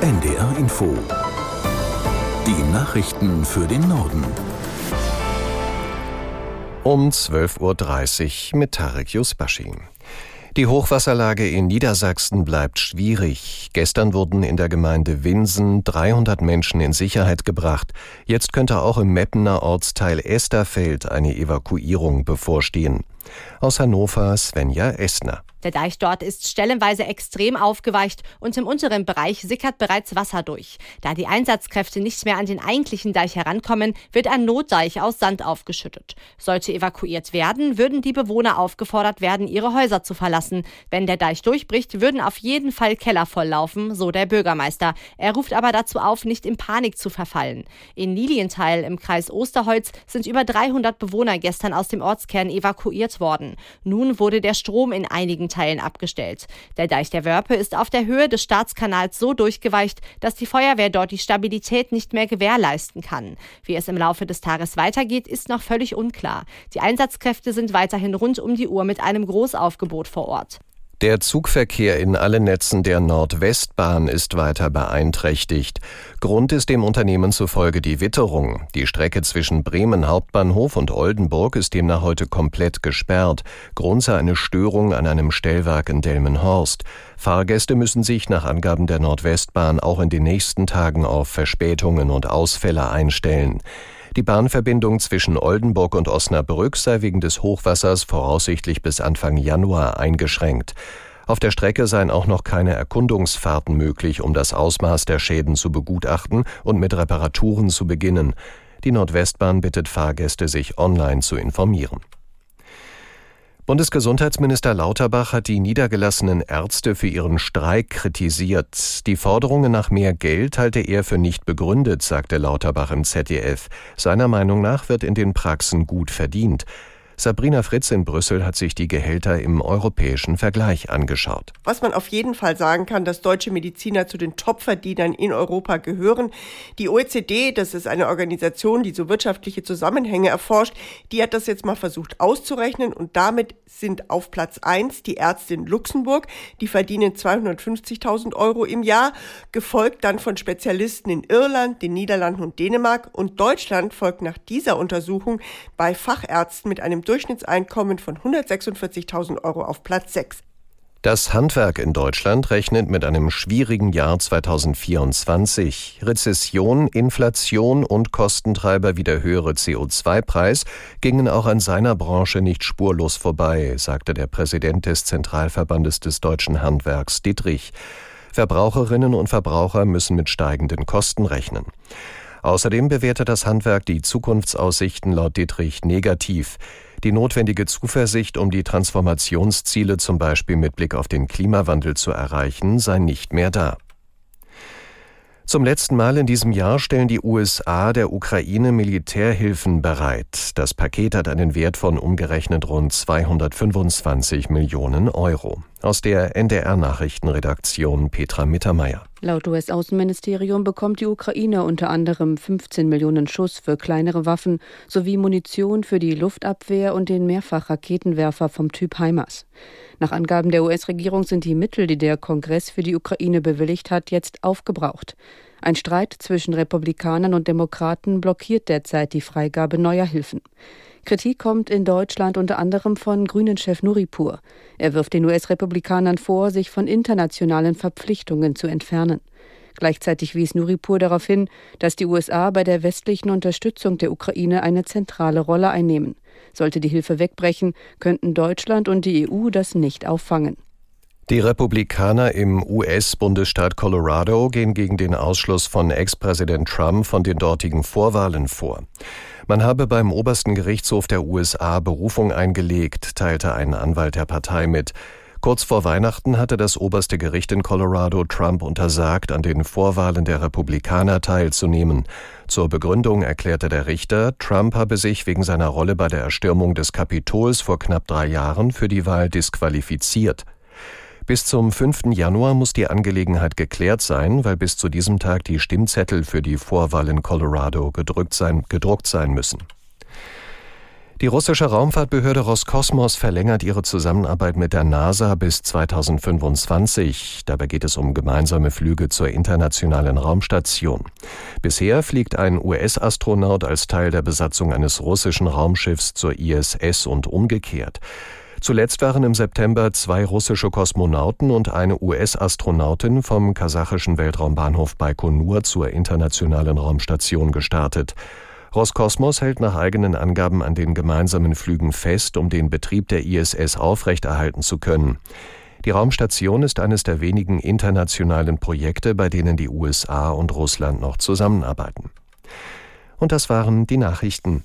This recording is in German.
NDR Info. Die Nachrichten für den Norden. Um 12.30 Uhr mit Tarek Yusbashi. Die Hochwasserlage in Niedersachsen bleibt schwierig. Gestern wurden in der Gemeinde Winsen 300 Menschen in Sicherheit gebracht. Jetzt könnte auch im Meppener Ortsteil Esterfeld eine Evakuierung bevorstehen. Aus Hannover Svenja Esner. Der Deich dort ist stellenweise extrem aufgeweicht und im unteren Bereich sickert bereits Wasser durch. Da die Einsatzkräfte nicht mehr an den eigentlichen Deich herankommen, wird ein Notdeich aus Sand aufgeschüttet. Sollte evakuiert werden, würden die Bewohner aufgefordert werden, ihre Häuser zu verlassen. Wenn der Deich durchbricht, würden auf jeden Fall Keller volllaufen, so der Bürgermeister. Er ruft aber dazu auf, nicht in Panik zu verfallen. In Lilienthal im Kreis Osterholz sind über 300 Bewohner gestern aus dem Ortskern evakuiert worden. Nun wurde der Strom in einigen Teilen abgestellt. Der Deich der Wörpe ist auf der Höhe des Staatskanals so durchgeweicht, dass die Feuerwehr dort die Stabilität nicht mehr gewährleisten kann. Wie es im Laufe des Tages weitergeht, ist noch völlig unklar. Die Einsatzkräfte sind weiterhin rund um die Uhr mit einem Großaufgebot vor Ort. Der Zugverkehr in allen Netzen der Nordwestbahn ist weiter beeinträchtigt. Grund ist dem Unternehmen zufolge die Witterung. Die Strecke zwischen Bremen Hauptbahnhof und Oldenburg ist demnach heute komplett gesperrt. Grund sei eine Störung an einem Stellwerk in Delmenhorst. Fahrgäste müssen sich nach Angaben der Nordwestbahn auch in den nächsten Tagen auf Verspätungen und Ausfälle einstellen. Die Bahnverbindung zwischen Oldenburg und Osnabrück sei wegen des Hochwassers voraussichtlich bis Anfang Januar eingeschränkt. Auf der Strecke seien auch noch keine Erkundungsfahrten möglich, um das Ausmaß der Schäden zu begutachten und mit Reparaturen zu beginnen. Die Nordwestbahn bittet Fahrgäste, sich online zu informieren. Bundesgesundheitsminister Lauterbach hat die niedergelassenen Ärzte für ihren Streik kritisiert. Die Forderungen nach mehr Geld halte er für nicht begründet, sagte Lauterbach im ZDF. Seiner Meinung nach wird in den Praxen gut verdient. Sabrina Fritz in Brüssel hat sich die Gehälter im europäischen Vergleich angeschaut. Was man auf jeden Fall sagen kann, dass deutsche Mediziner zu den Topverdienern in Europa gehören. Die OECD, das ist eine Organisation, die so wirtschaftliche Zusammenhänge erforscht, die hat das jetzt mal versucht auszurechnen und damit sind auf Platz eins die Ärzte in Luxemburg, die verdienen 250.000 Euro im Jahr, gefolgt dann von Spezialisten in Irland, den Niederlanden und Dänemark und Deutschland folgt nach dieser Untersuchung bei Fachärzten mit einem Durchschnittseinkommen von 146.000 Euro auf Platz 6. Das Handwerk in Deutschland rechnet mit einem schwierigen Jahr 2024. Rezession, Inflation und Kostentreiber wie der höhere CO2-Preis gingen auch an seiner Branche nicht spurlos vorbei, sagte der Präsident des Zentralverbandes des deutschen Handwerks Dietrich. Verbraucherinnen und Verbraucher müssen mit steigenden Kosten rechnen. Außerdem bewertet das Handwerk die Zukunftsaussichten laut Dietrich negativ. Die notwendige Zuversicht, um die Transformationsziele zum Beispiel mit Blick auf den Klimawandel zu erreichen, sei nicht mehr da. Zum letzten Mal in diesem Jahr stellen die USA der Ukraine Militärhilfen bereit. Das Paket hat einen Wert von umgerechnet rund 225 Millionen Euro. Aus der NDR Nachrichtenredaktion Petra Mittermeier. Laut US-Außenministerium bekommt die Ukraine unter anderem 15 Millionen Schuss für kleinere Waffen sowie Munition für die Luftabwehr und den Mehrfachraketenwerfer vom Typ HIMARS. Nach Angaben der US-Regierung sind die Mittel, die der Kongress für die Ukraine bewilligt hat, jetzt aufgebraucht. Ein Streit zwischen Republikanern und Demokraten blockiert derzeit die Freigabe neuer Hilfen. Kritik kommt in Deutschland unter anderem von Grünen-Chef Nuripur. Er wirft den US-Republikanern vor, sich von internationalen Verpflichtungen zu entfernen. Gleichzeitig wies Nuripur darauf hin, dass die USA bei der westlichen Unterstützung der Ukraine eine zentrale Rolle einnehmen. Sollte die Hilfe wegbrechen, könnten Deutschland und die EU das nicht auffangen. Die Republikaner im US-Bundesstaat Colorado gehen gegen den Ausschluss von Ex-Präsident Trump von den dortigen Vorwahlen vor. Man habe beim obersten Gerichtshof der USA Berufung eingelegt, teilte ein Anwalt der Partei mit. Kurz vor Weihnachten hatte das oberste Gericht in Colorado Trump untersagt, an den Vorwahlen der Republikaner teilzunehmen. Zur Begründung erklärte der Richter, Trump habe sich wegen seiner Rolle bei der Erstürmung des Kapitols vor knapp drei Jahren für die Wahl disqualifiziert. Bis zum 5. Januar muss die Angelegenheit geklärt sein, weil bis zu diesem Tag die Stimmzettel für die Vorwahl in Colorado gedruckt sein, gedruckt sein müssen. Die russische Raumfahrtbehörde Roskosmos verlängert ihre Zusammenarbeit mit der NASA bis 2025. Dabei geht es um gemeinsame Flüge zur internationalen Raumstation. Bisher fliegt ein US-Astronaut als Teil der Besatzung eines russischen Raumschiffs zur ISS und umgekehrt. Zuletzt waren im September zwei russische Kosmonauten und eine US-Astronautin vom kasachischen Weltraumbahnhof Baikonur zur internationalen Raumstation gestartet. Roskosmos hält nach eigenen Angaben an den gemeinsamen Flügen fest, um den Betrieb der ISS aufrechterhalten zu können. Die Raumstation ist eines der wenigen internationalen Projekte, bei denen die USA und Russland noch zusammenarbeiten. Und das waren die Nachrichten.